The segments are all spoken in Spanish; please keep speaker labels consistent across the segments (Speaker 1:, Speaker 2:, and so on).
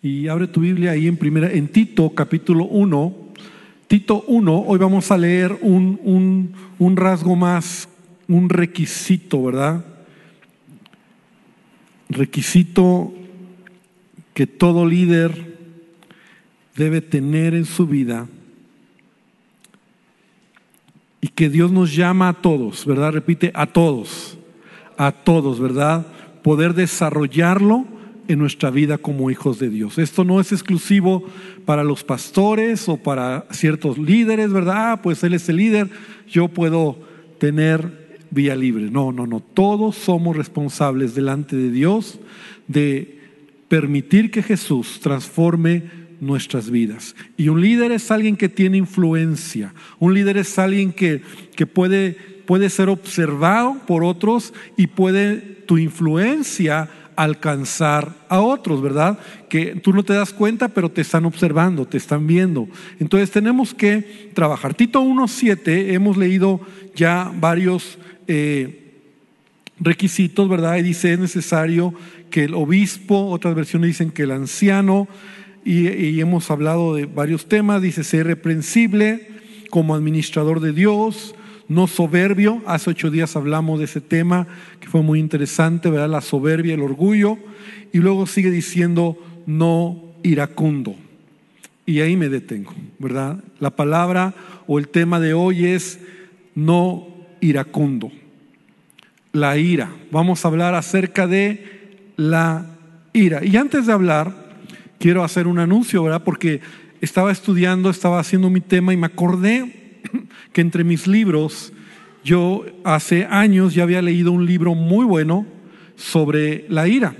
Speaker 1: Y abre tu Biblia ahí en primera, en Tito capítulo 1. Tito 1, hoy vamos a leer un, un, un rasgo más, un requisito, ¿verdad? Requisito que todo líder debe tener en su vida y que Dios nos llama a todos, ¿verdad? Repite, a todos, a todos, ¿verdad? Poder desarrollarlo en nuestra vida como hijos de Dios. Esto no es exclusivo para los pastores o para ciertos líderes, ¿verdad? Ah, pues Él es el líder, yo puedo tener vía libre. No, no, no. Todos somos responsables delante de Dios de permitir que Jesús transforme nuestras vidas. Y un líder es alguien que tiene influencia. Un líder es alguien que, que puede, puede ser observado por otros y puede tu influencia alcanzar a otros, ¿verdad? Que tú no te das cuenta, pero te están observando, te están viendo. Entonces tenemos que trabajar. Tito 1.7, hemos leído ya varios eh, requisitos, ¿verdad? Y dice, es necesario que el obispo, otras versiones dicen que el anciano, y, y hemos hablado de varios temas, dice ser reprensible como administrador de Dios, no soberbio. Hace ocho días hablamos de ese tema que fue muy interesante, ¿verdad? La soberbia, el orgullo. Y luego sigue diciendo no iracundo. Y ahí me detengo, ¿verdad? La palabra o el tema de hoy es no iracundo. La ira. Vamos a hablar acerca de la ira. Y antes de hablar, quiero hacer un anuncio, ¿verdad? Porque estaba estudiando, estaba haciendo mi tema y me acordé que entre mis libros, yo hace años ya había leído un libro muy bueno sobre la ira.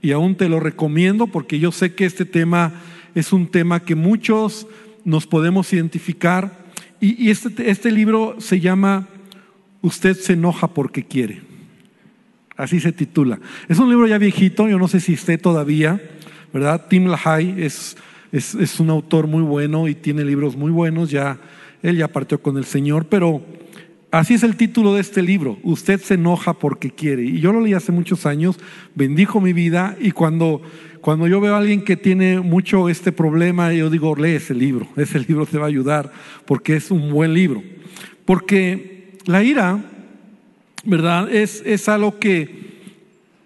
Speaker 1: Y aún te lo recomiendo porque yo sé que este tema es un tema que muchos nos podemos identificar. Y, este, este libro se llama Usted se enoja porque quiere. Así se titula. Es un libro ya viejito, yo no sé si esté todavía, ¿verdad? Tim LaHaye es, es, es un autor muy bueno y tiene libros muy buenos, ya él ya partió con el Señor, pero así es el título de este libro. Usted se enoja porque quiere. Y yo lo leí hace muchos años, bendijo mi vida y cuando, cuando yo veo a alguien que tiene mucho este problema, yo digo, lee ese libro, ese libro te va a ayudar porque es un buen libro. Porque la ira, ¿verdad? Es, es algo que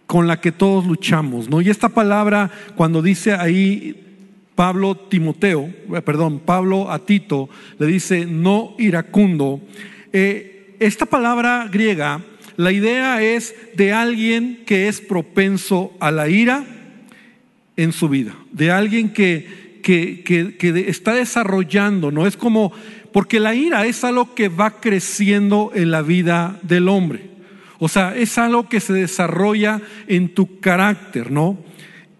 Speaker 1: con la que todos luchamos, ¿no? Y esta palabra, cuando dice ahí Pablo Timoteo, eh, perdón, Pablo a Tito le dice no iracundo. Eh, esta palabra griega, la idea es de alguien que es propenso a la ira en su vida, de alguien que, que, que está desarrollando, no es como, porque la ira es algo que va creciendo en la vida del hombre. O sea, es algo que se desarrolla en tu carácter, ¿no?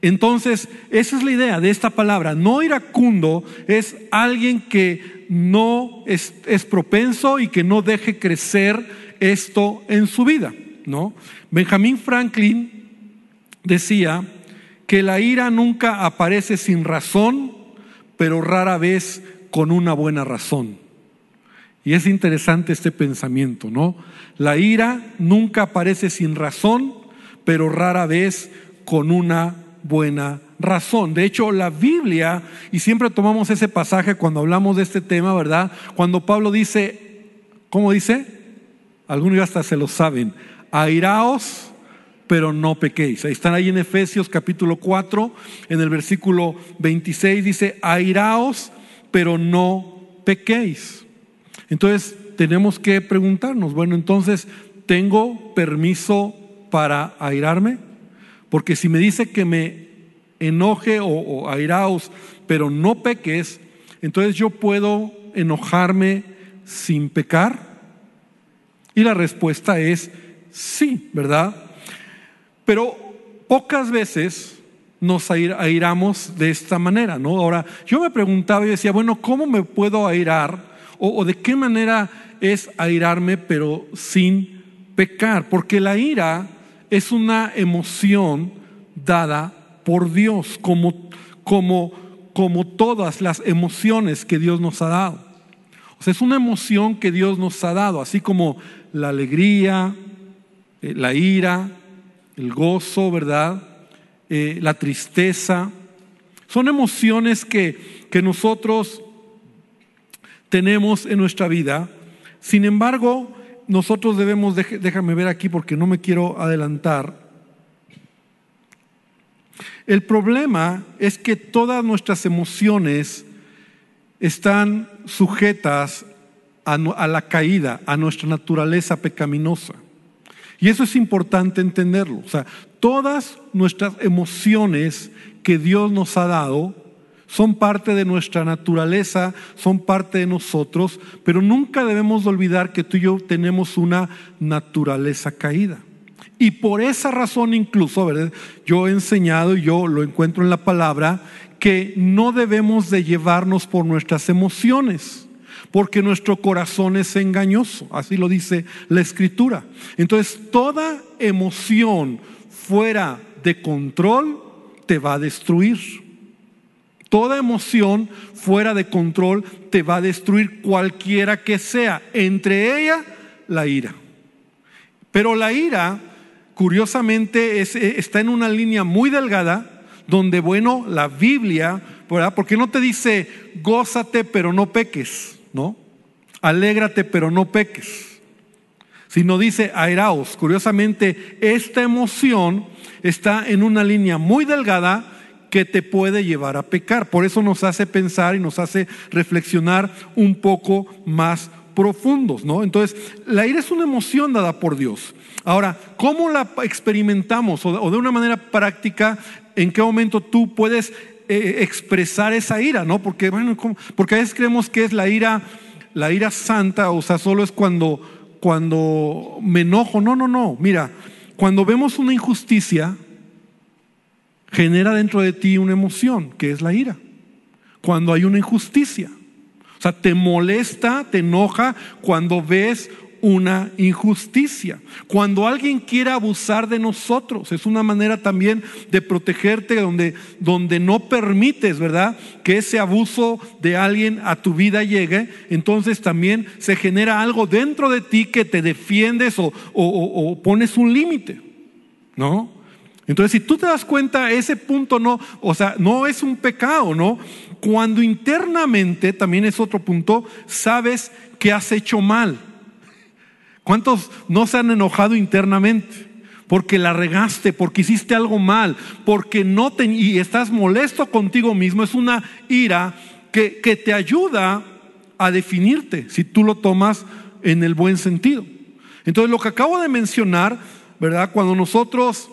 Speaker 1: Entonces, esa es la idea de esta palabra. No iracundo es alguien que no es, propenso y que no deje crecer esto en su vida, ¿no? Benjamin Franklin decía que la ira nunca aparece sin razón, pero rara vez con una buena razón. Y es interesante este pensamiento, ¿no? La ira nunca aparece sin razón, pero rara vez con una buena razón. De hecho, la Biblia, y siempre tomamos ese pasaje cuando hablamos de este tema, ¿verdad? Cuando Pablo dice, ¿cómo dice? Algunos ya hasta se lo saben, airaos, pero no pequéis. Ahí están ahí en Efesios capítulo 4, en el versículo 26 dice, airaos, pero no pequéis. Entonces, tenemos que preguntarnos, bueno, entonces, ¿tengo permiso para airarme? Porque si me dice que me enoje o, airaos, pero no peques, entonces yo puedo enojarme sin pecar. Y la respuesta es sí, ¿verdad? Pero pocas veces nos airamos de esta manera, ¿no? Ahora, yo me preguntaba y decía, bueno, ¿cómo me puedo airar? O, o de qué manera es airarme, pero sin pecar? Porque la ira es una emoción dada por Dios, como, como, como todas las emociones que Dios nos ha dado. O sea, es una emoción que Dios nos ha dado, así como la alegría, eh, la ira, el gozo, ¿verdad? Eh, la tristeza. Son emociones que, que nosotros tenemos en nuestra vida. Sin embargo, nosotros debemos, déjame ver aquí porque no me quiero adelantar. El problema es que todas nuestras emociones están sujetas a, la caída, a nuestra naturaleza pecaminosa. Y eso es importante entenderlo. O sea, todas nuestras emociones que Dios nos ha dado son parte de nuestra naturaleza, son parte de nosotros, pero nunca debemos olvidar que tú y yo tenemos una naturaleza caída. Y por esa razón incluso, ¿verdad? yo he enseñado y yo lo encuentro en la palabra, que no debemos de llevarnos por nuestras emociones, porque nuestro corazón es engañoso, así lo dice la escritura. Entonces, toda emoción fuera de control te va a destruir. Toda emoción fuera de control te va a destruir cualquiera que sea, entre ella la ira. Pero la ira, curiosamente, está en una línea muy delgada donde, bueno, la Biblia, ¿verdad? Porque no te dice, gózate pero no peques, ¿no? Alégrate pero no peques. Sino dice, airaos. Curiosamente, esta emoción está en una línea muy delgada que te puede llevar a pecar. Por eso nos hace pensar y nos hace reflexionar un poco más profundos, ¿no? Entonces, la ira es una emoción dada por Dios. Ahora, ¿cómo la experimentamos o de una manera práctica en qué momento tú puedes eh, expresar esa ira, ¿no? Porque, bueno, porque a veces creemos que es la ira, la ira santa, o sea, solo es cuando, cuando me enojo. No, no, no. Mira, cuando vemos una injusticia, genera dentro de ti una emoción, que es la ira. Cuando hay una injusticia. O sea, te molesta, te enoja cuando ves una injusticia. Cuando alguien quiere abusar de nosotros, es una manera también de protegerte donde, donde no permites, ¿verdad? Que ese abuso de alguien a tu vida llegue. Entonces también se genera algo dentro de ti que te defiendes o, o pones un límite, ¿no? Entonces, si tú te das cuenta, ese punto no, o sea, no es un pecado, ¿no? Cuando internamente, también es otro punto, sabes que has hecho mal. ¿Cuántos no se han enojado internamente? Porque la regaste, porque hiciste algo mal, porque no te, y estás molesto contigo mismo. Es una ira que, que te ayuda a definirte si tú lo tomas en el buen sentido. Entonces, lo que acabo de mencionar, ¿verdad? Cuando nosotros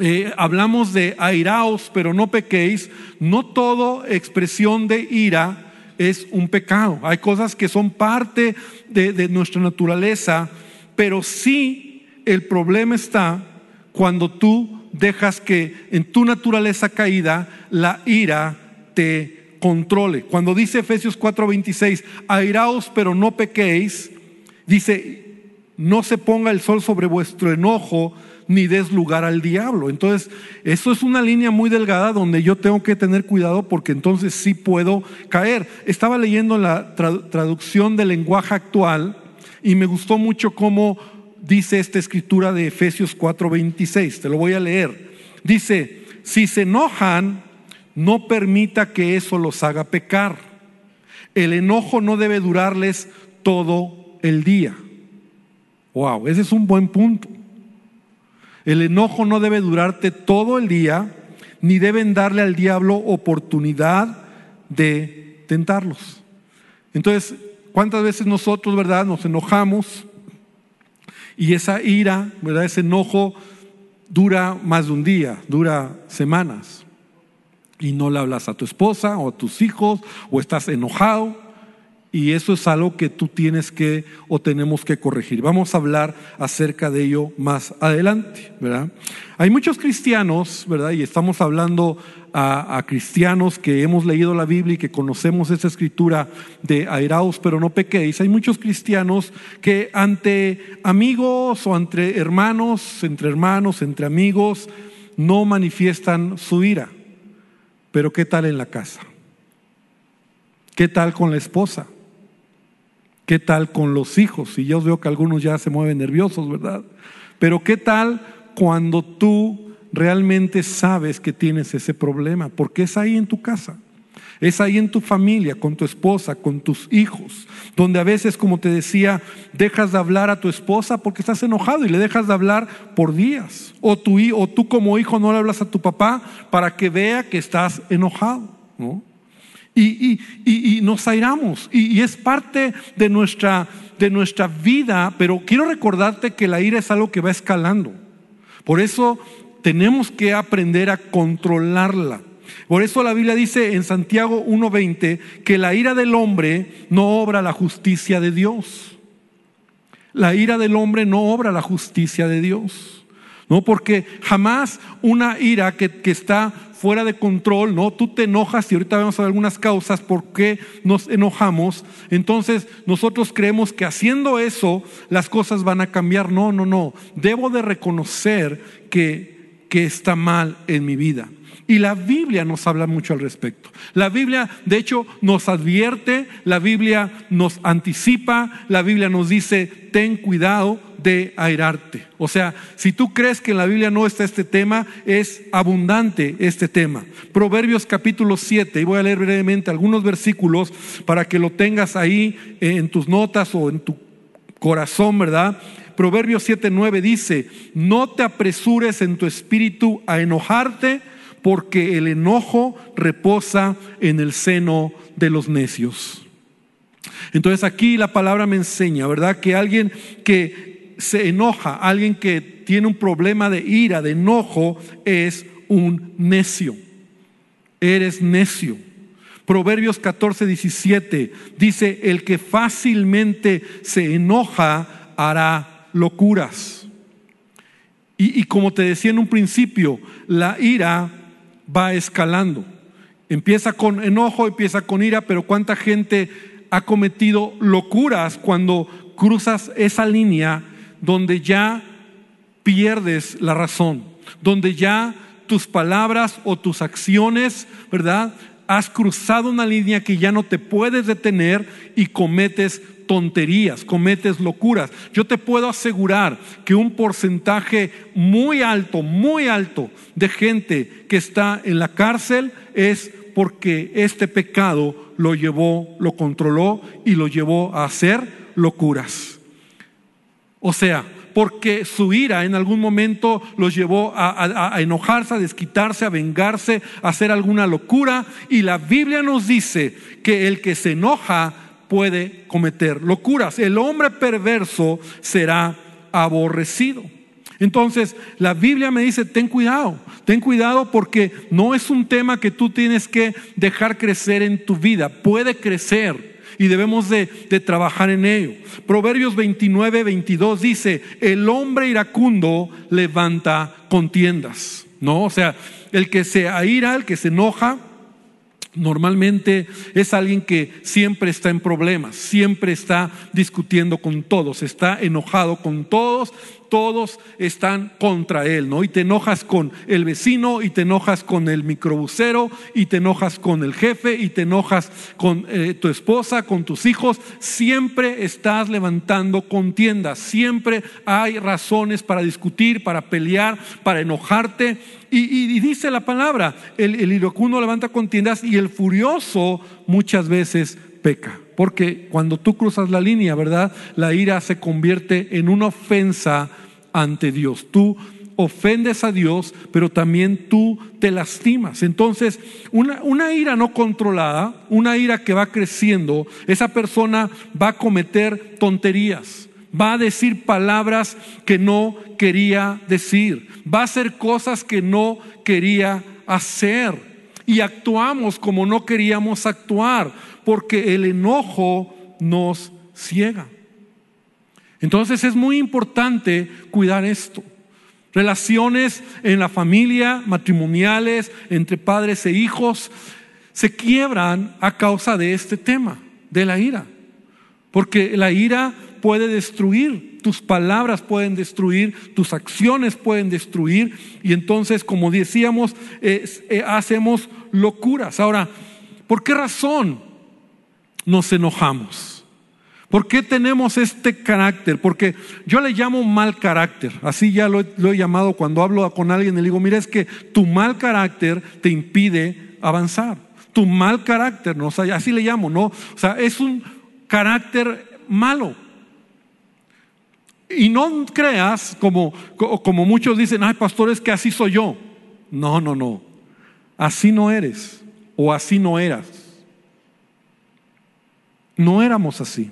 Speaker 1: eh, hablamos de airaos, pero no pequéis, no todo expresión de ira es un pecado. Hay cosas que son parte de, nuestra naturaleza, pero sí el problema está cuando tú dejas que en tu naturaleza caída la ira te controle. Cuando dice Efesios 4:26, airaos pero no pequéis, dice, no se ponga el sol sobre vuestro enojo, ni des lugar al diablo. Entonces, eso es una línea muy delgada donde yo tengo que tener cuidado porque entonces sí puedo caer. Estaba leyendo la traducción del lenguaje actual y me gustó mucho cómo dice esta escritura de Efesios 4:26. Te lo voy a leer. Dice, si se enojan, no permita que eso los haga pecar. El enojo no debe durarles todo el día. Wow, ese es un buen punto. El enojo no debe durarte todo el día, ni deben darle al diablo oportunidad de tentarlos. Entonces, ¿cuántas veces nosotros, verdad, nos enojamos y esa ira, verdad, ese enojo dura más de un día, dura semanas? Y no le hablas a tu esposa o a tus hijos o estás enojado y eso es algo que tú tienes que o tenemos que corregir. Vamos a hablar acerca de ello más adelante, ¿verdad? Hay muchos cristianos, ¿verdad? Y estamos hablando a, cristianos que hemos leído la Biblia y que conocemos esa escritura de airaos pero no pequéis. Hay muchos cristianos que ante amigos o entre hermanos, entre hermanos, entre amigos, no manifiestan su ira. Pero ¿qué tal en la casa? ¿Qué tal con la esposa? ¿Qué tal con los hijos? Y yo veo que algunos ya se mueven nerviosos, ¿verdad? Pero ¿qué tal cuando tú realmente sabes que tienes ese problema, porque es ahí en tu casa. Es ahí en tu familia, con tu esposa, con tus hijos, donde a veces, como te decía, dejas de hablar a tu esposa porque estás enojado y le dejas de hablar por días. O, tu, o tú como hijo no le hablas a tu papá para que vea que estás enojado. ¿no? Y, y, nos airamos. Y, es parte de nuestra, de nuestra vida, pero quiero recordarte que la ira es algo que va escalando. Por eso tenemos que aprender a controlarla. Por eso la Biblia dice en Santiago 1.20 que la ira del hombre no obra la justicia de Dios. La ira del hombre no obra la justicia de Dios. No, porque jamás una ira que, que, está fuera de control, ¿no? Tú te enojas y ahorita vamos a ver algunas causas por qué nos enojamos. Entonces nosotros creemos que haciendo eso las cosas van a cambiar. No, no, no. Debo de reconocer que, que está mal en mi vida. Y la Biblia nos habla mucho al respecto. La Biblia, de hecho, nos advierte, la Biblia nos anticipa, la Biblia nos dice, ten cuidado de airarte. O sea, si tú crees que en la Biblia no está este tema, es abundante este tema. Proverbios capítulo 7, y voy a leer brevemente algunos versículos para que lo tengas ahí en tus notas o en tu corazón, ¿verdad? Proverbios 7, 9 dice, no te apresures en tu espíritu a enojarte, porque el enojo reposa en el seno de los necios. Entonces aquí la palabra me enseña, ¿verdad? Que alguien que se enoja, alguien que tiene un problema de ira, de enojo, es un necio. Eres necio. Proverbios 14, 17 dice, el que fácilmente se enoja hará locuras. Y, y como te decía en un principio, la ira va escalando. Empieza con enojo, empieza con ira, pero cuánta gente ha cometido locuras cuando cruzas esa línea donde ya pierdes la razón, donde ya tus palabras o tus acciones, ¿verdad? Has cruzado una línea que ya no te puedes detener y cometes tonterías, cometes locuras. Yo te puedo asegurar que un porcentaje muy alto, muy alto de gente que está en la cárcel es porque este pecado lo llevó, lo controló y lo llevó a hacer locuras. O sea, porque su ira en algún momento los llevó a, a, enojarse, a desquitarse, a vengarse, a hacer alguna locura. Y la Biblia nos dice que el que se enoja puede cometer locuras. El hombre perverso será aborrecido. Entonces, la Biblia me dice, ten cuidado, ten cuidado porque no es un tema que tú tienes que dejar crecer en tu vida, puede crecer y debemos de, trabajar en ello. Proverbios 29, 22 dice, el hombre iracundo levanta contiendas, ¿no? O sea, el que se aira, el que se enoja, Normalmente es alguien que siempre está en problemas, siempre está discutiendo con todos, está enojado con todos todos están contra él, ¿no? Y te enojas con el vecino, y te enojas con el microbusero, y te enojas con el jefe, y te enojas con eh, tu esposa, con tus hijos. Siempre estás levantando contiendas, siempre hay razones para discutir, para pelear, para enojarte. Y, dice la palabra, el, el iracundo levanta contiendas y el furioso muchas veces peca. Porque cuando tú cruzas la línea, ¿verdad? La ira se convierte en una ofensa ante Dios. Tú ofendes a Dios, pero también tú te lastimas. Entonces, una, una, ira no controlada, una ira que va creciendo, esa persona va a cometer tonterías, va a decir palabras que no quería decir, va a hacer cosas que no quería hacer. Y actuamos como no queríamos actuar porque el enojo nos ciega. Entonces es muy importante cuidar esto. Relaciones en la familia, matrimoniales, entre padres e hijos, se quiebran a causa de este tema, de la ira. Porque la ira puede destruir, tus palabras pueden destruir, tus acciones pueden destruir, y entonces, como decíamos, eh, hacemos locuras. Ahora, ¿por qué razón? nos enojamos? ¿Por qué tenemos este carácter? Porque yo le llamo mal carácter, así ya lo, he llamado cuando hablo con alguien, le digo, mira, es que tu mal carácter te impide avanzar. Tu mal carácter, ¿no? así le llamo, ¿no? O sea, es un carácter malo. Y no creas, como, como muchos dicen, ay, pastor, es que así soy yo. No, no, no. Así no eres o así no eras. No éramos así.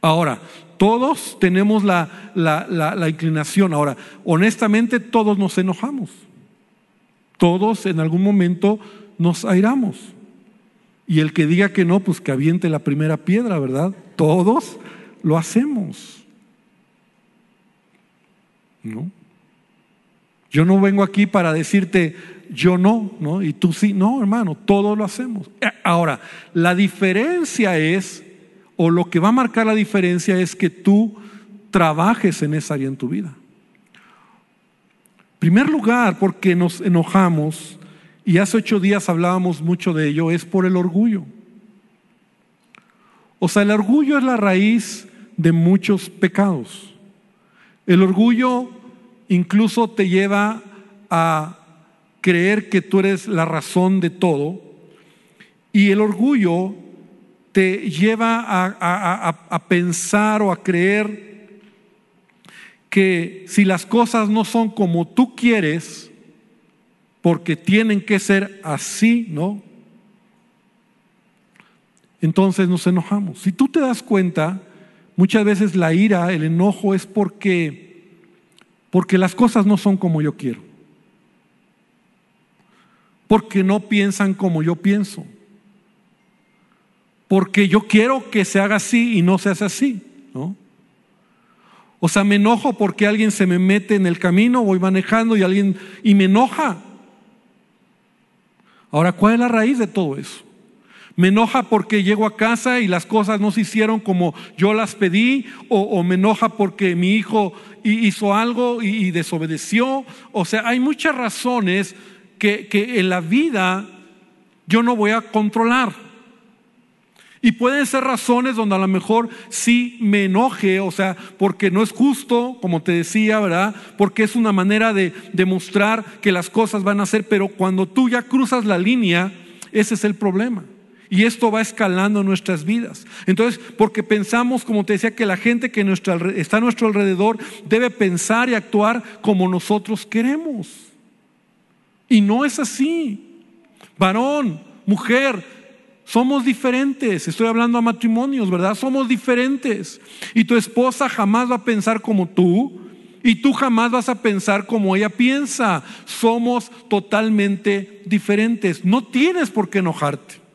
Speaker 1: Ahora, todos tenemos la, la, inclinación. Ahora, honestamente, todos nos enojamos. Todos en algún momento nos airamos. Y el que diga que no, pues que aviente la primera piedra, ¿verdad? Todos lo hacemos. ¿No? Yo no vengo aquí para decirte yo no, ¿no? Y tú sí, no, hermano, todos lo hacemos. Eh, ahora, la diferencia es, o lo que va a marcar la diferencia es que tú trabajes en esa área en tu vida. Primer lugar, porque nos enojamos, y hace ocho días hablábamos mucho de ello, es por el orgullo. O sea, el orgullo es la raíz de muchos pecados. El orgullo incluso te lleva a creer que tú eres la razón de todo y el orgullo te lleva a, pensar o a creer que si las cosas no son como tú quieres, porque tienen que ser así, ¿no? Entonces nos enojamos. Si tú te das cuenta, muchas veces la ira, el enojo es porque porque las cosas no son como yo quiero. Porque no piensan como yo pienso. Porque yo quiero que se haga así y no se hace así, ¿no? O sea, me enojo porque alguien se me mete en el camino, voy manejando y alguien y me enoja. Ahora, ¿cuál es la raíz de todo eso? Me enoja porque llego a casa y las cosas no se hicieron como yo las pedí, o, me enoja porque mi hijo hizo algo y, desobedeció. O sea, hay muchas razones que, que en la vida yo no voy a controlar. Y pueden ser razones donde a lo mejor sí me enoje, o sea, porque no es justo, como te decía, ¿verdad? Porque es una manera de demostrar que las cosas van a ser, pero cuando tú ya cruzas la línea, ese es el problema. Y esto va escalando nuestras vidas. Entonces, porque pensamos, como te decía, que la gente que está a nuestro alrededor debe pensar y actuar como nosotros queremos. Y no es así. Varón, mujer, somos diferentes. Estoy hablando a matrimonios, ¿verdad? Somos diferentes. Y tu esposa jamás va a pensar como tú. Y tú jamás vas a pensar como ella piensa. Somos totalmente diferentes. No tienes por qué enojarte.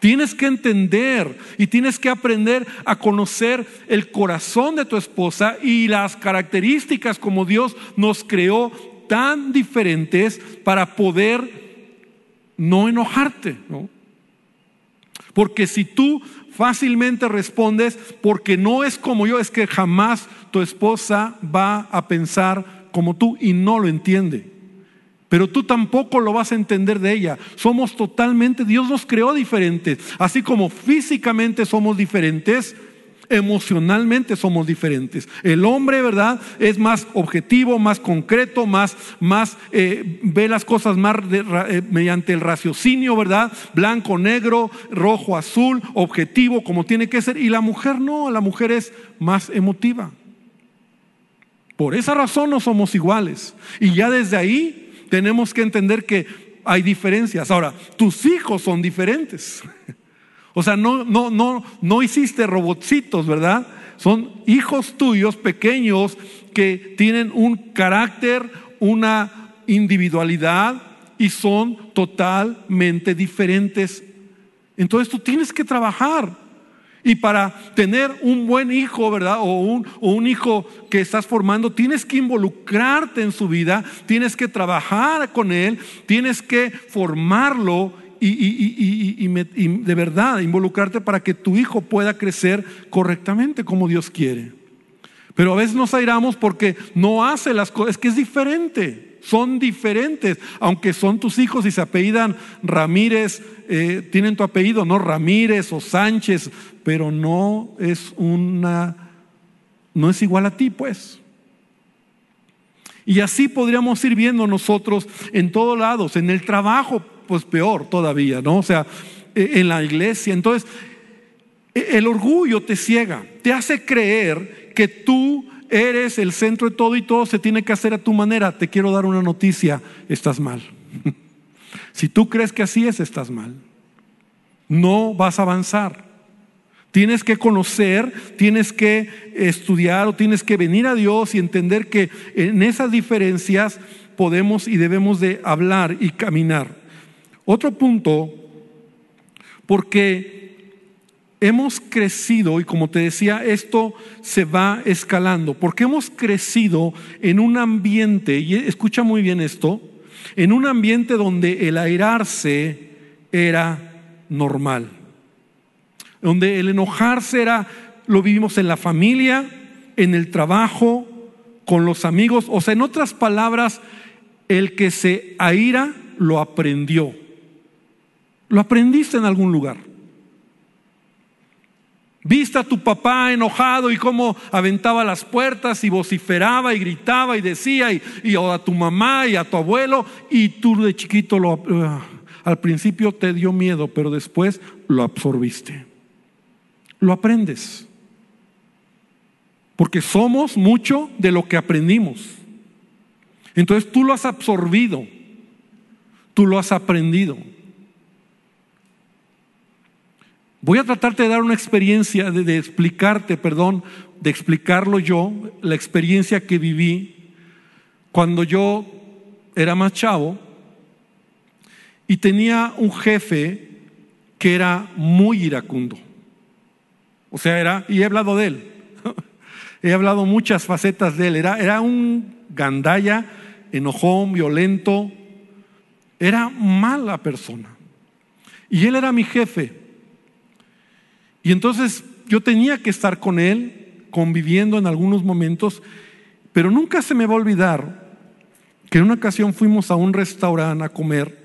Speaker 1: Tienes que entender y tienes que aprender a conocer el corazón de tu esposa y las características como Dios nos creó tan diferentes para poder no enojarte, Porque si tú fácilmente respondes porque no es como yo, es que jamás tu esposa va a pensar como tú y no lo entiende pero tú tampoco lo vas a entender de ella. Somos totalmente, Dios nos creó diferentes, así como físicamente somos diferentes, emocionalmente somos diferentes. El hombre, ¿verdad? Es más objetivo, más concreto, más, más eh, ve las cosas más eh, mediante el raciocinio, ¿verdad? Blanco, negro, rojo, azul, objetivo, como tiene que ser. Y la mujer no, la mujer es más emotiva. Por esa razón no somos iguales. Y ya desde ahí tenemos que entender que hay diferencias. Ahora, tus hijos son diferentes. O sea, no, no, no, no hiciste robotcitos, ¿verdad? Son hijos tuyos pequeños que tienen un carácter, una individualidad y son totalmente diferentes. Entonces tú tienes que trabajar y para tener un buen hijo, ¿verdad? O un, un, hijo que estás formando, tienes que involucrarte en su vida, tienes que trabajar con él, tienes que formarlo y, y, y, y, de verdad involucrarte para que tu hijo pueda crecer correctamente como Dios quiere. Pero a veces nos airamos porque no hace las cosas, es que es diferente. Son diferentes, aunque son tus hijos y se apellidan Ramírez, eh, tienen tu apellido, no Ramírez o Sánchez, pero no es una, no es igual a ti, pues. Y así podríamos ir viendo nosotros en todos lados, en el trabajo, pues peor todavía, ¿no? O sea, e, en la iglesia. Entonces, e, el orgullo te ciega, te hace creer que tú eres el centro de todo y todo se tiene que hacer a tu manera. Te quiero dar una noticia, estás mal. si tú crees que así es, estás mal. No vas a avanzar. Tienes que conocer, tienes que estudiar o tienes que venir a Dios y entender que en esas diferencias podemos y debemos de hablar y caminar. Otro punto, porque hemos crecido, y como te decía, esto se va escalando, porque hemos crecido en un ambiente, y escucha muy bien esto, en un ambiente donde el airarse era normal, donde el enojarse era, lo vivimos en la familia, en el trabajo, con los amigos, o sea, en otras palabras, el que se aira lo aprendió, lo aprendiste en algún lugar. Viste a tu papá enojado y cómo aventaba las puertas y vociferaba y gritaba y decía, y, a tu mamá y a tu abuelo, y tú de chiquito lo, ah, al principio te dio miedo, pero después lo absorbiste. Lo aprendes. Porque somos mucho de lo que aprendimos. Entonces tú lo has absorbido, tú lo has aprendido. Voy a tratarte de dar una experiencia, de, explicarte, perdón, de explicarlo yo, la experiencia que viví cuando yo era más chavo y tenía un jefe que era muy iracundo. O sea, era, y he hablado de él, he hablado muchas facetas de él, era, era un gandalla, enojón, violento, era mala persona. Y él era mi jefe. Y entonces yo tenía que estar con él, conviviendo en algunos momentos, pero nunca se me va a olvidar que en una ocasión fuimos a un restaurante a comer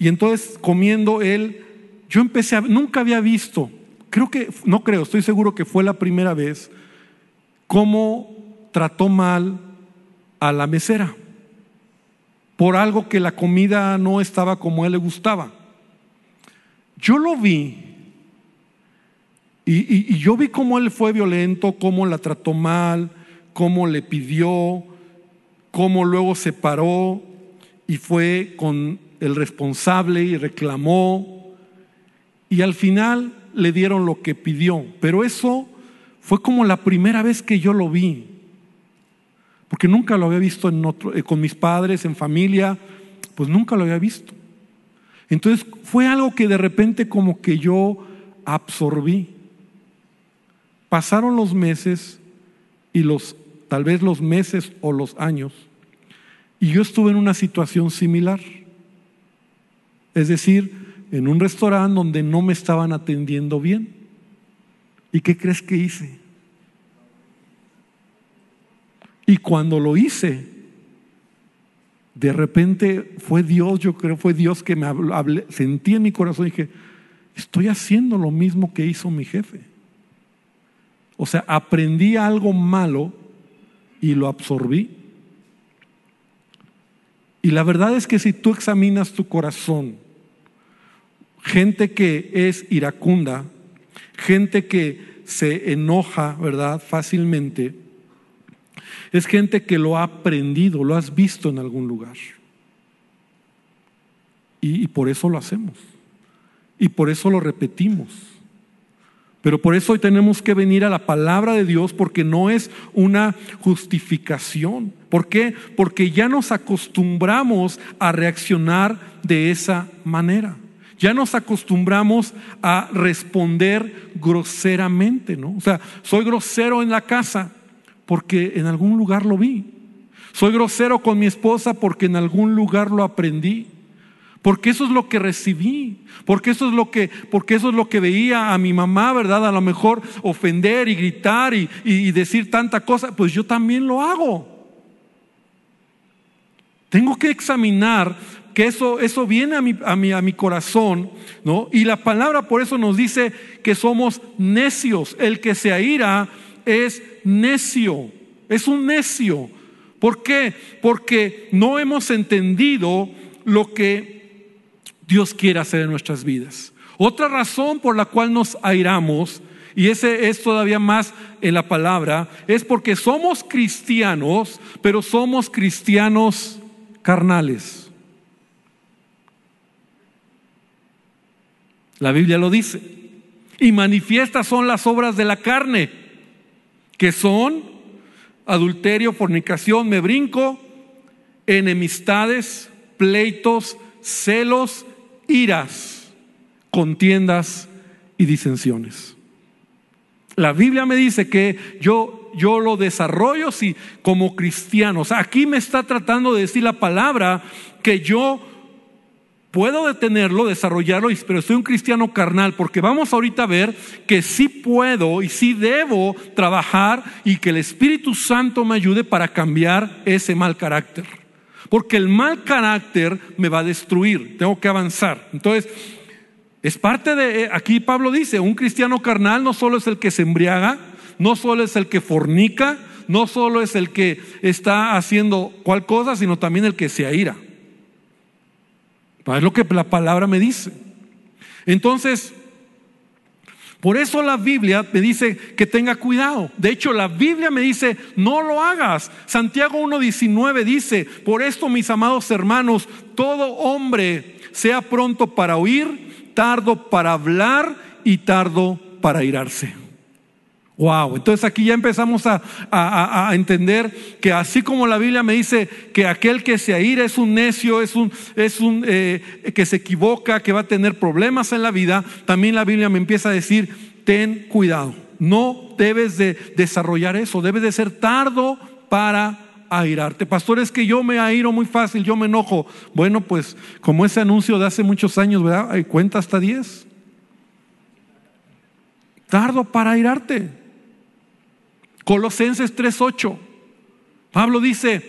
Speaker 1: y entonces comiendo él, yo empecé a, nunca había visto, creo que, no creo, estoy seguro que fue la primera vez, cómo trató mal a la mesera por algo que la comida no estaba como a él le gustaba. Yo lo vi y, yo vi cómo él fue violento, cómo la trató mal, cómo le pidió, cómo luego se paró y fue con el responsable y reclamó. Y al final le dieron lo que pidió. Pero eso fue como la primera vez que yo lo vi. Porque nunca lo había visto en otro, eh, con mis padres, en familia, pues nunca lo había visto. Entonces fue algo que de repente como que yo absorbí. Pasaron los meses y los, tal vez los meses o los años, y yo estuve en una situación similar. Es decir, en un restaurante donde no me estaban atendiendo bien. ¿Y qué crees que hice? Y cuando lo hice, de repente fue Dios, yo creo fue Dios que me habló, sentí en mi corazón y dije, estoy haciendo lo mismo que hizo mi jefe. O sea, aprendí algo malo y lo absorbí. Y la verdad es que si tú examinas tu corazón, gente que es iracunda, gente que se enoja, ¿verdad? Fácilmente, es gente que lo ha aprendido, lo has visto en algún lugar. Y, y por eso lo hacemos. Y por eso lo repetimos. Pero por eso hoy tenemos que venir a la palabra de Dios porque no es una justificación. ¿Por qué? Porque ya nos acostumbramos a reaccionar de esa manera. Ya nos acostumbramos a responder groseramente, ¿no? O sea, soy grosero en la casa porque en algún lugar lo vi. Soy grosero con mi esposa porque en algún lugar lo aprendí. Porque eso es lo que recibí, porque eso es lo que, porque eso es lo que veía a mi mamá, ¿verdad? A lo mejor ofender y gritar y, y decir tanta cosa, pues yo también lo hago. Tengo que examinar que eso, eso viene a mi, a, mi, a mi corazón, ¿no? Y la palabra por eso nos dice que somos necios. El que se aira es necio, es un necio. ¿Por qué? Porque no hemos entendido lo que Dios quiere hacer en nuestras vidas. Otra razón por la cual nos airamos, y ese es todavía más en la palabra, es porque somos cristianos, pero somos cristianos carnales. La Biblia lo dice. Y manifiestas son las obras de la carne, que son adulterio, fornicación, me brinco, enemistades, pleitos, celos, iras, contiendas y disensiones. La Biblia me dice que yo, yo lo desarrollo si, como cristiano. aquí me está tratando de decir la palabra que yo Puedo detenerlo, desarrollarlo, pero soy un cristiano carnal, porque vamos ahorita a ver que sí puedo y sí debo trabajar y que el Espíritu Santo me ayude para cambiar ese mal carácter. Porque el mal carácter me va a destruir, tengo que avanzar. Entonces, es parte de, eh, aquí Pablo dice, un cristiano carnal no solo es el que se embriaga, no solo es el que fornica, no solo es el que está haciendo cual cosa, sino también el que se aira. Es lo que la palabra me dice. Entonces, por eso la Biblia me dice que tenga cuidado. De hecho, la Biblia me dice, no lo hagas. Santiago 1.19 dice, por esto, mis amados hermanos, todo hombre sea pronto para oír, tardo para hablar y tardo para irarse. Wow, entonces aquí ya empezamos a, entender que así como la Biblia me dice que aquel que se aira es un necio, es un, es un eh, que se equivoca, que va a tener problemas en la vida, también la Biblia me empieza a decir, ten cuidado, no debes de desarrollar eso, debes de ser tardo para airarte. Pastor, es que yo me airo muy fácil, yo me enojo. Bueno, pues como ese anuncio de hace muchos años, ¿verdad? Cuenta hasta 10. Tardo para airarte. Colosenses 3:8. Pablo dice,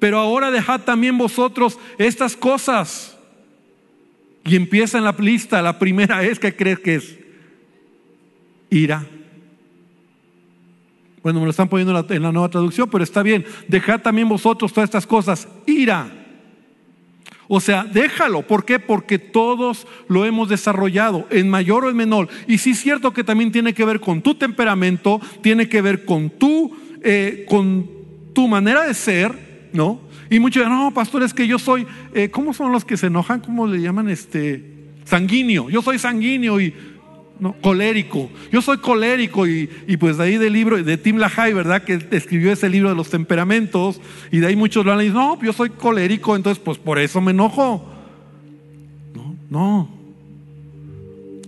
Speaker 1: pero ahora dejad también vosotros estas cosas. Y empieza en la lista, la primera es, que crees que es? Ira. Bueno, me lo están poniendo en la nueva traducción, pero está bien. Dejad también vosotros todas estas cosas. Ira o sea, déjalo. ¿Por qué? Porque todos lo hemos desarrollado en mayor o en menor. Y sí es cierto que también tiene que ver con tu temperamento, tiene que ver con tu, eh, con tu manera de ser, ¿no? Y muchos dicen, no, pastor, es que yo soy, eh, ¿cómo son los que se enojan? ¿Cómo le llaman? Este, sanguíneo. Yo soy sanguíneo y no, colérico. Yo soy colérico y, pues de ahí del libro de Tim LaHaye, ¿verdad? Que escribió ese libro de los temperamentos y de ahí muchos lo han dicho, no, yo soy colérico, entonces pues por eso me enojo. No, no.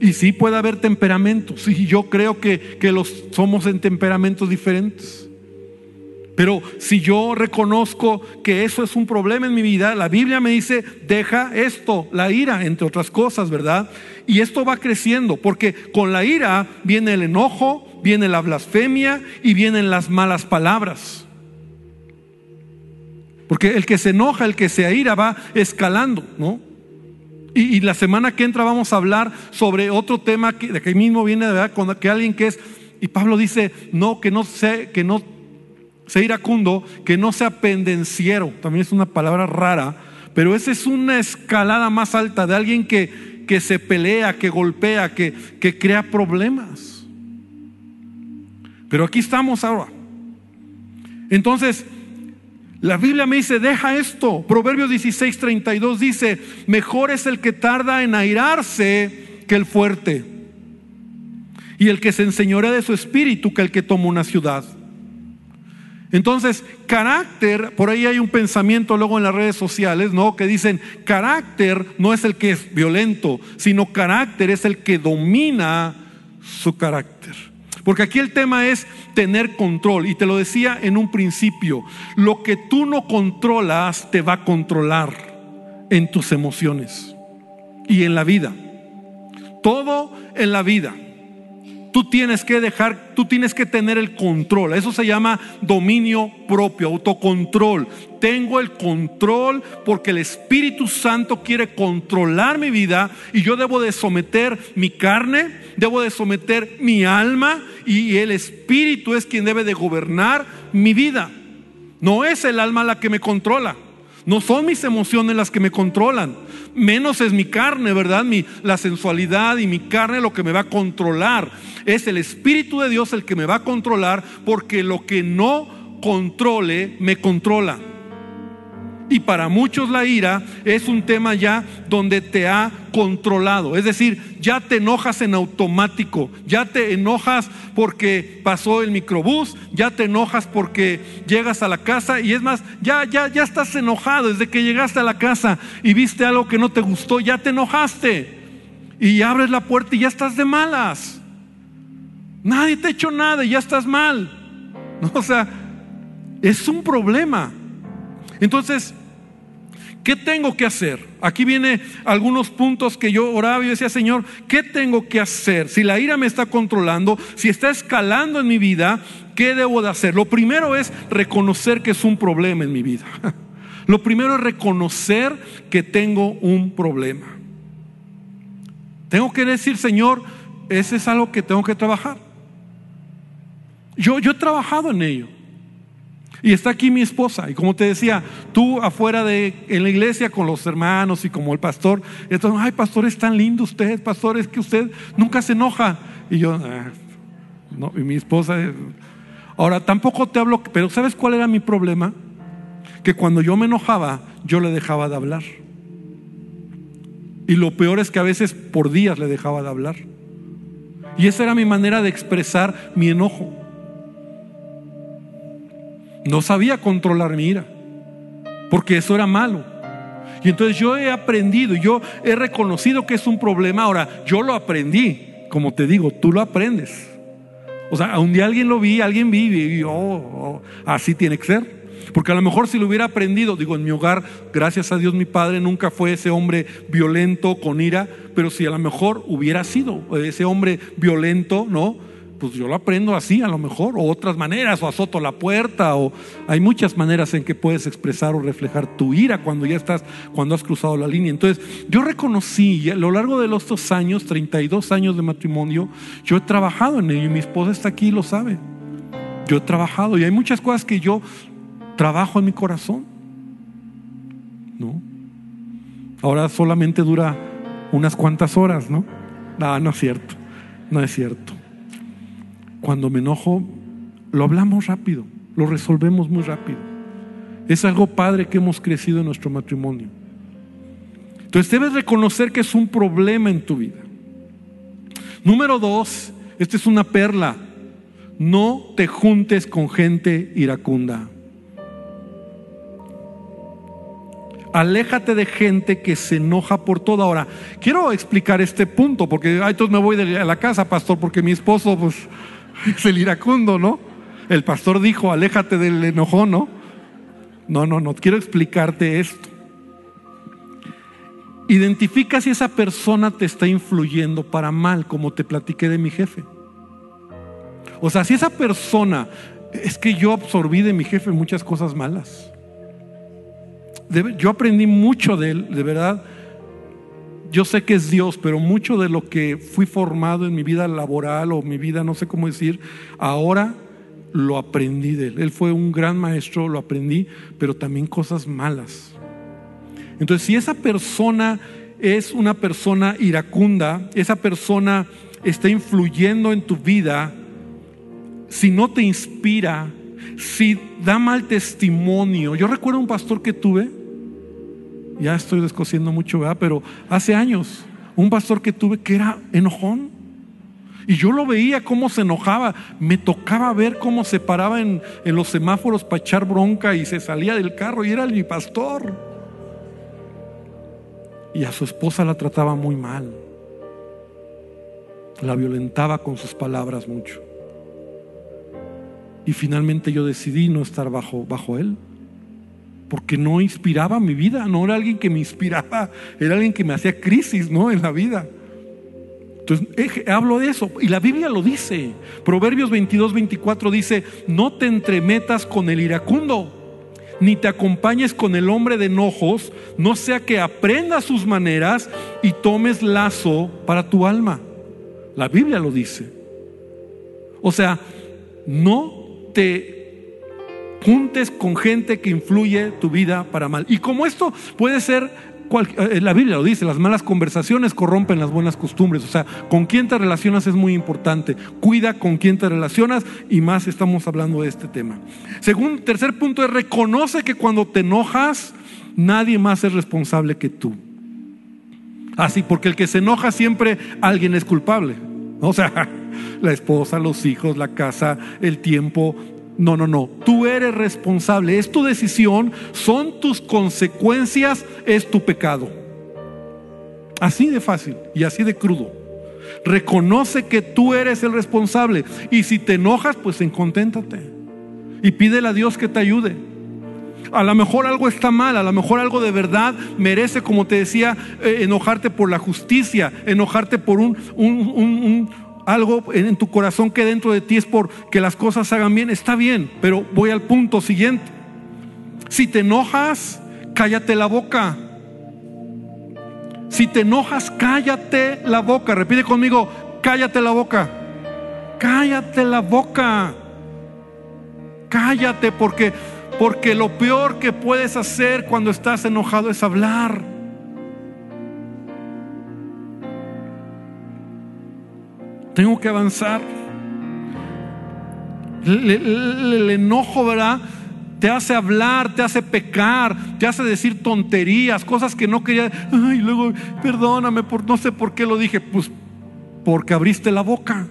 Speaker 1: Y sí puede haber temperamentos, sí, yo creo que, que los somos en temperamentos diferentes. Pero si yo reconozco que eso es un problema en mi vida, la Biblia me dice, deja esto, la ira, entre otras cosas, ¿verdad? Y esto va creciendo, porque con la ira viene el enojo, viene la blasfemia y vienen las malas palabras. Porque el que se enoja, el que se aira va escalando, ¿no? Y, la semana que entra vamos a hablar sobre otro tema que de que mismo viene, ¿verdad? Con que alguien que es, y Pablo dice, no, que no sé, que no sea iracundo, que no sea pendenciero, también es una palabra rara, pero esa es una escalada más alta de alguien que, que se pelea, que golpea, que, que crea problemas. Pero aquí estamos ahora. Entonces, la Biblia me dice, deja esto. Proverbios 16, 32 dice, mejor es el que tarda en airarse que el fuerte. Y el que se enseñorea de su espíritu que el que toma una ciudad. Entonces, carácter, por ahí hay un pensamiento luego en las redes sociales, ¿no? Que dicen, carácter no es el que es violento, sino carácter es el que domina su carácter. Porque aquí el tema es tener control. Y te lo decía en un principio, lo que tú no controlas te va a controlar en tus emociones y en la vida. Todo en la vida. Tú tienes que dejar, tú tienes que tener el control. Eso se llama dominio propio, autocontrol. Tengo el control porque el Espíritu Santo quiere controlar mi vida y yo debo de someter mi carne, debo de someter mi alma y el Espíritu es quien debe de gobernar mi vida. No es el alma la que me controla. No son mis emociones las que me controlan. Menos es mi carne, ¿verdad? Mi, la sensualidad y mi carne lo que me va a controlar. Es el Espíritu de Dios el que me va a controlar porque lo que no controle me controla. Y para muchos la ira es un tema ya donde te ha controlado. Es decir, ya te enojas en automático, ya te enojas porque pasó el microbús, ya te enojas porque llegas a la casa y es más, ya ya ya estás enojado desde que llegaste a la casa y viste algo que no te gustó, ya te enojaste. Y abres la puerta y ya estás de malas. Nadie te ha hecho nada y ya estás mal. O sea, es un problema. Entonces, ¿Qué tengo que hacer? Aquí viene algunos puntos que yo oraba y decía, Señor, ¿qué tengo que hacer? Si la ira me está controlando, si está escalando en mi vida, ¿qué debo de hacer? Lo primero es reconocer que es un problema en mi vida. Lo primero es reconocer que tengo un problema. Tengo que decir, Señor, ese es algo que tengo que trabajar. Yo, yo he trabajado en ello. Y está aquí mi esposa. Y como te decía, tú afuera de en la iglesia con los hermanos y como el pastor, entonces, ay, pastor, es tan lindo usted, pastor, es que usted nunca se enoja. Y yo, ah, no, y mi esposa, ahora tampoco te hablo, pero ¿sabes cuál era mi problema? Que cuando yo me enojaba, yo le dejaba de hablar. Y lo peor es que a veces por días le dejaba de hablar. Y esa era mi manera de expresar mi enojo. No sabía controlar mi ira, porque eso era malo. Y entonces yo he aprendido, yo he reconocido que es un problema. Ahora, yo lo aprendí, como te digo, tú lo aprendes. O sea, un día alguien lo vi, alguien vive y yo, oh, oh, así tiene que ser. Porque a lo mejor si lo hubiera aprendido, digo, en mi hogar, gracias a Dios mi padre nunca fue ese hombre violento, con ira, pero si a lo mejor hubiera sido ese hombre violento, ¿no? Pues yo lo aprendo así a lo mejor, o otras maneras, o azoto la puerta, o hay muchas maneras en que puedes expresar o reflejar tu ira cuando ya estás, cuando has cruzado la línea. Entonces, yo reconocí a lo largo de los dos años, 32 años de matrimonio, yo he trabajado en ello y mi esposa está aquí y lo sabe. Yo he trabajado y hay muchas cosas que yo trabajo en mi corazón. ¿No? Ahora solamente dura unas cuantas horas, ¿no? No, no es cierto. No es cierto. Cuando me enojo, lo hablamos rápido, lo resolvemos muy rápido. Es algo padre que hemos crecido en nuestro matrimonio. Entonces debes reconocer que es un problema en tu vida. Número dos, esta es una perla. No te juntes con gente iracunda. Aléjate de gente que se enoja por toda hora. Quiero explicar este punto porque ay, entonces me voy de la casa, pastor, porque mi esposo pues es el iracundo, ¿no? El pastor dijo, aléjate del enojón, ¿no? No, no, no, quiero explicarte esto. Identifica si esa persona te está influyendo para mal, como te platiqué de mi jefe. O sea, si esa persona, es que yo absorbí de mi jefe muchas cosas malas. Yo aprendí mucho de él, de verdad yo sé que es Dios, pero mucho de lo que fui formado en mi vida laboral o mi vida, no sé cómo decir, ahora lo aprendí de él. Él fue un gran maestro, lo aprendí, pero también cosas malas. Entonces, si esa persona es una persona iracunda, esa persona está influyendo en tu vida, si no te inspira, si da mal testimonio. Yo recuerdo un pastor que tuve, ya estoy descosiendo mucho, ¿verdad? Pero hace años, un pastor que tuve que era enojón. Y yo lo veía cómo se enojaba. Me tocaba ver cómo se paraba en, en los semáforos para echar bronca y se salía del carro y era mi pastor. Y a su esposa la trataba muy mal. La violentaba con sus palabras mucho. Y finalmente yo decidí no estar bajo, bajo él porque no inspiraba mi vida, no era alguien que me inspiraba, era alguien que me hacía crisis, ¿no? En la vida. Entonces, hablo de eso. Y la Biblia lo dice. Proverbios 22, 24 dice, no te entremetas con el iracundo, ni te acompañes con el hombre de enojos, no sea que aprendas sus maneras y tomes lazo para tu alma. La Biblia lo dice. O sea, no te juntes con gente que influye tu vida para mal. Y como esto puede ser eh, la Biblia lo dice, las malas conversaciones corrompen las buenas costumbres. O sea, con quién te relacionas es muy importante. Cuida con quién te relacionas y más estamos hablando de este tema. Según tercer punto es reconoce que cuando te enojas, nadie más es responsable que tú. Así, ah, porque el que se enoja siempre alguien es culpable. O sea, la esposa, los hijos, la casa, el tiempo, no, no, no. Tú eres responsable. Es tu decisión, son tus consecuencias, es tu pecado. Así de fácil y así de crudo. Reconoce que tú eres el responsable. Y si te enojas, pues enconténtate. Y pídele a Dios que te ayude. A lo mejor algo está mal, a lo mejor algo de verdad merece, como te decía, eh, enojarte por la justicia, enojarte por un, un, algo en tu corazón que dentro de ti es por que las cosas hagan bien, está bien, pero voy al punto siguiente. Si te enojas, cállate la boca. Si te enojas, cállate la boca. Repite conmigo, cállate la boca. Cállate la boca. Cállate porque porque lo peor que puedes hacer cuando estás enojado es hablar. Tengo que avanzar. El, enojo, ¿verdad? Te hace hablar, te hace pecar, te hace decir tonterías, cosas que no quería. Ay, luego, perdóname, por, no sé por qué lo dije. Pues porque abriste la boca.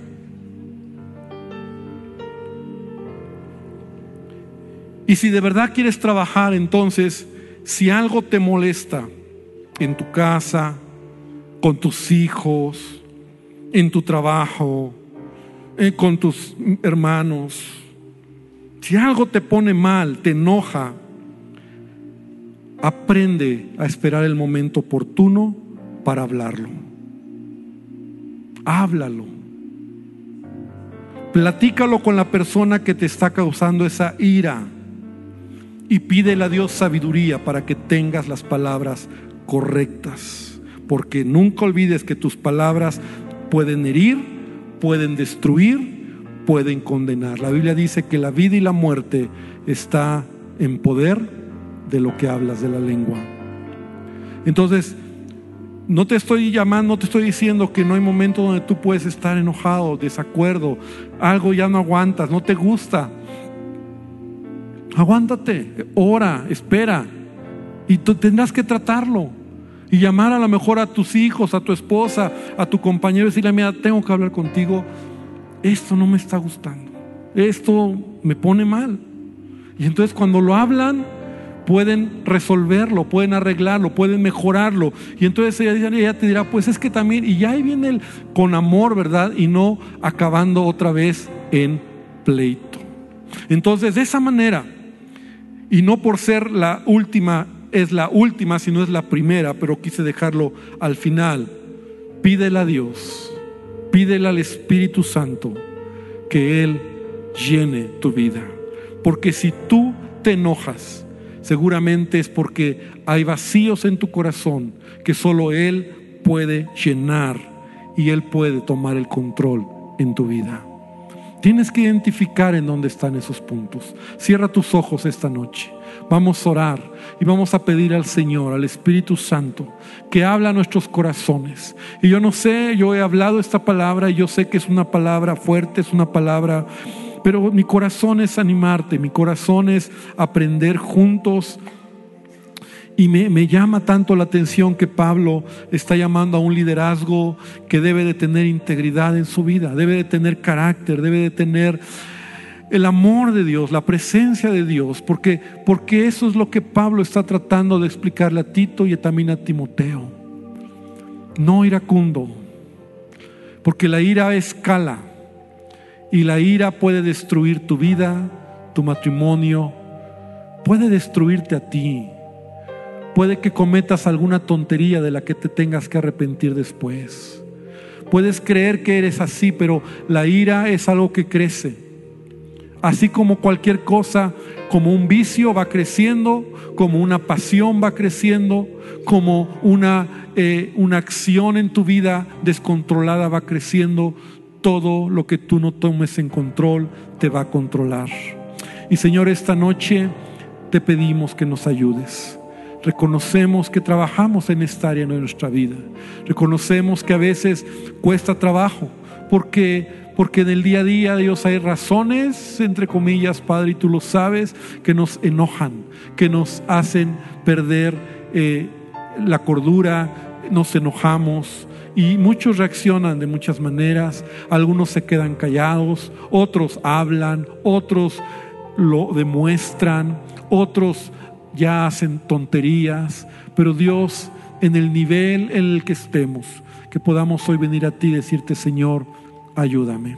Speaker 1: Y si de verdad quieres trabajar, entonces, si algo te molesta en tu casa, con tus hijos, en tu trabajo, eh, con tus hermanos. Si algo te pone mal, te enoja, aprende a esperar el momento oportuno para hablarlo. Háblalo. Platícalo con la persona que te está causando esa ira y pídele a Dios sabiduría para que tengas las palabras correctas. Porque nunca olvides que tus palabras pueden herir, pueden destruir, pueden condenar. La Biblia dice que la vida y la muerte está en poder de lo que hablas de la lengua. Entonces, no te estoy llamando, no te estoy diciendo que no hay momento donde tú puedes estar enojado, desacuerdo, algo ya no aguantas, no te gusta. Aguántate, ora, espera y tendrás que tratarlo y llamar a lo mejor a tus hijos, a tu esposa, a tu compañero y decirle, mira, tengo que hablar contigo, esto no me está gustando, esto me pone mal. Y entonces cuando lo hablan, pueden resolverlo, pueden arreglarlo, pueden mejorarlo. Y entonces ella, ella, te dirá, pues es que también, y ya ahí viene el con amor, ¿verdad? Y no acabando otra vez en pleito. Entonces, de esa manera, y no por ser la última es la última, si no es la primera, pero quise dejarlo al final. Pídele a Dios, pídele al Espíritu Santo que Él llene tu vida. Porque si tú te enojas, seguramente es porque hay vacíos en tu corazón que solo Él puede llenar y Él puede tomar el control en tu vida. Tienes que identificar en dónde están esos puntos. Cierra tus ojos esta noche. Vamos a orar y vamos a pedir al Señor, al Espíritu Santo, que habla a nuestros corazones. Y yo no sé, yo he hablado esta palabra y yo sé que es una palabra fuerte, es una palabra, pero mi corazón es animarte, mi corazón es aprender juntos. Y me, me, llama tanto la atención que Pablo está llamando a un liderazgo que debe de tener integridad en su vida, debe de tener carácter, debe de tener el amor de Dios, la presencia de Dios, porque, porque eso es lo que Pablo está tratando de explicarle a Tito y también a Timoteo. No iracundo, porque la ira escala y la ira puede destruir tu vida, tu matrimonio, puede destruirte a ti. Puede que cometas alguna tontería de la que te tengas que arrepentir después. Puedes creer que eres así, pero la ira es algo que crece. Así como cualquier cosa, como un vicio va creciendo, como una pasión va creciendo, como una, eh, una acción en tu vida descontrolada va creciendo, todo lo que tú no tomes en control te va a controlar. Y Señor, esta noche te pedimos que nos ayudes. Reconocemos que trabajamos en esta área de nuestra vida. Reconocemos que a veces cuesta trabajo porque porque en el día a día Dios hay razones, entre comillas, Padre, y tú lo sabes, que nos enojan, que nos hacen perder eh, la cordura, nos enojamos, y muchos reaccionan de muchas maneras, algunos se quedan callados, otros hablan, otros lo demuestran, otros ya hacen tonterías, pero Dios, en el nivel en el que estemos, que podamos hoy venir a ti y decirte, Señor, ayúdame.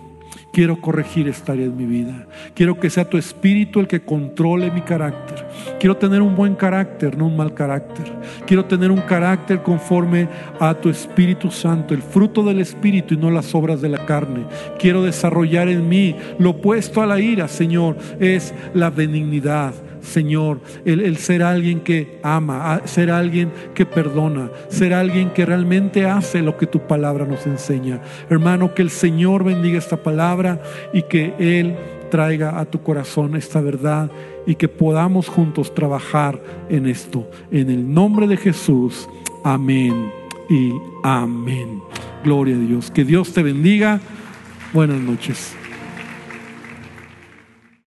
Speaker 1: Quiero corregir esta área de mi vida. Quiero que sea tu espíritu el que controle mi carácter. Quiero tener un buen carácter, no un mal carácter. Quiero tener un carácter conforme a tu Espíritu Santo, el fruto del Espíritu y no las obras de la carne. Quiero desarrollar en mí lo opuesto a la ira, Señor, es la benignidad Señor, el, ser alguien que ama, ser alguien que perdona, ser alguien que realmente hace lo que tu palabra nos enseña. Hermano, que el Señor bendiga esta palabra y que Él traiga a tu corazón esta verdad y que podamos juntos trabajar en esto. En el nombre de Jesús, amén y amén. Gloria a Dios. Que Dios te bendiga. Buenas noches.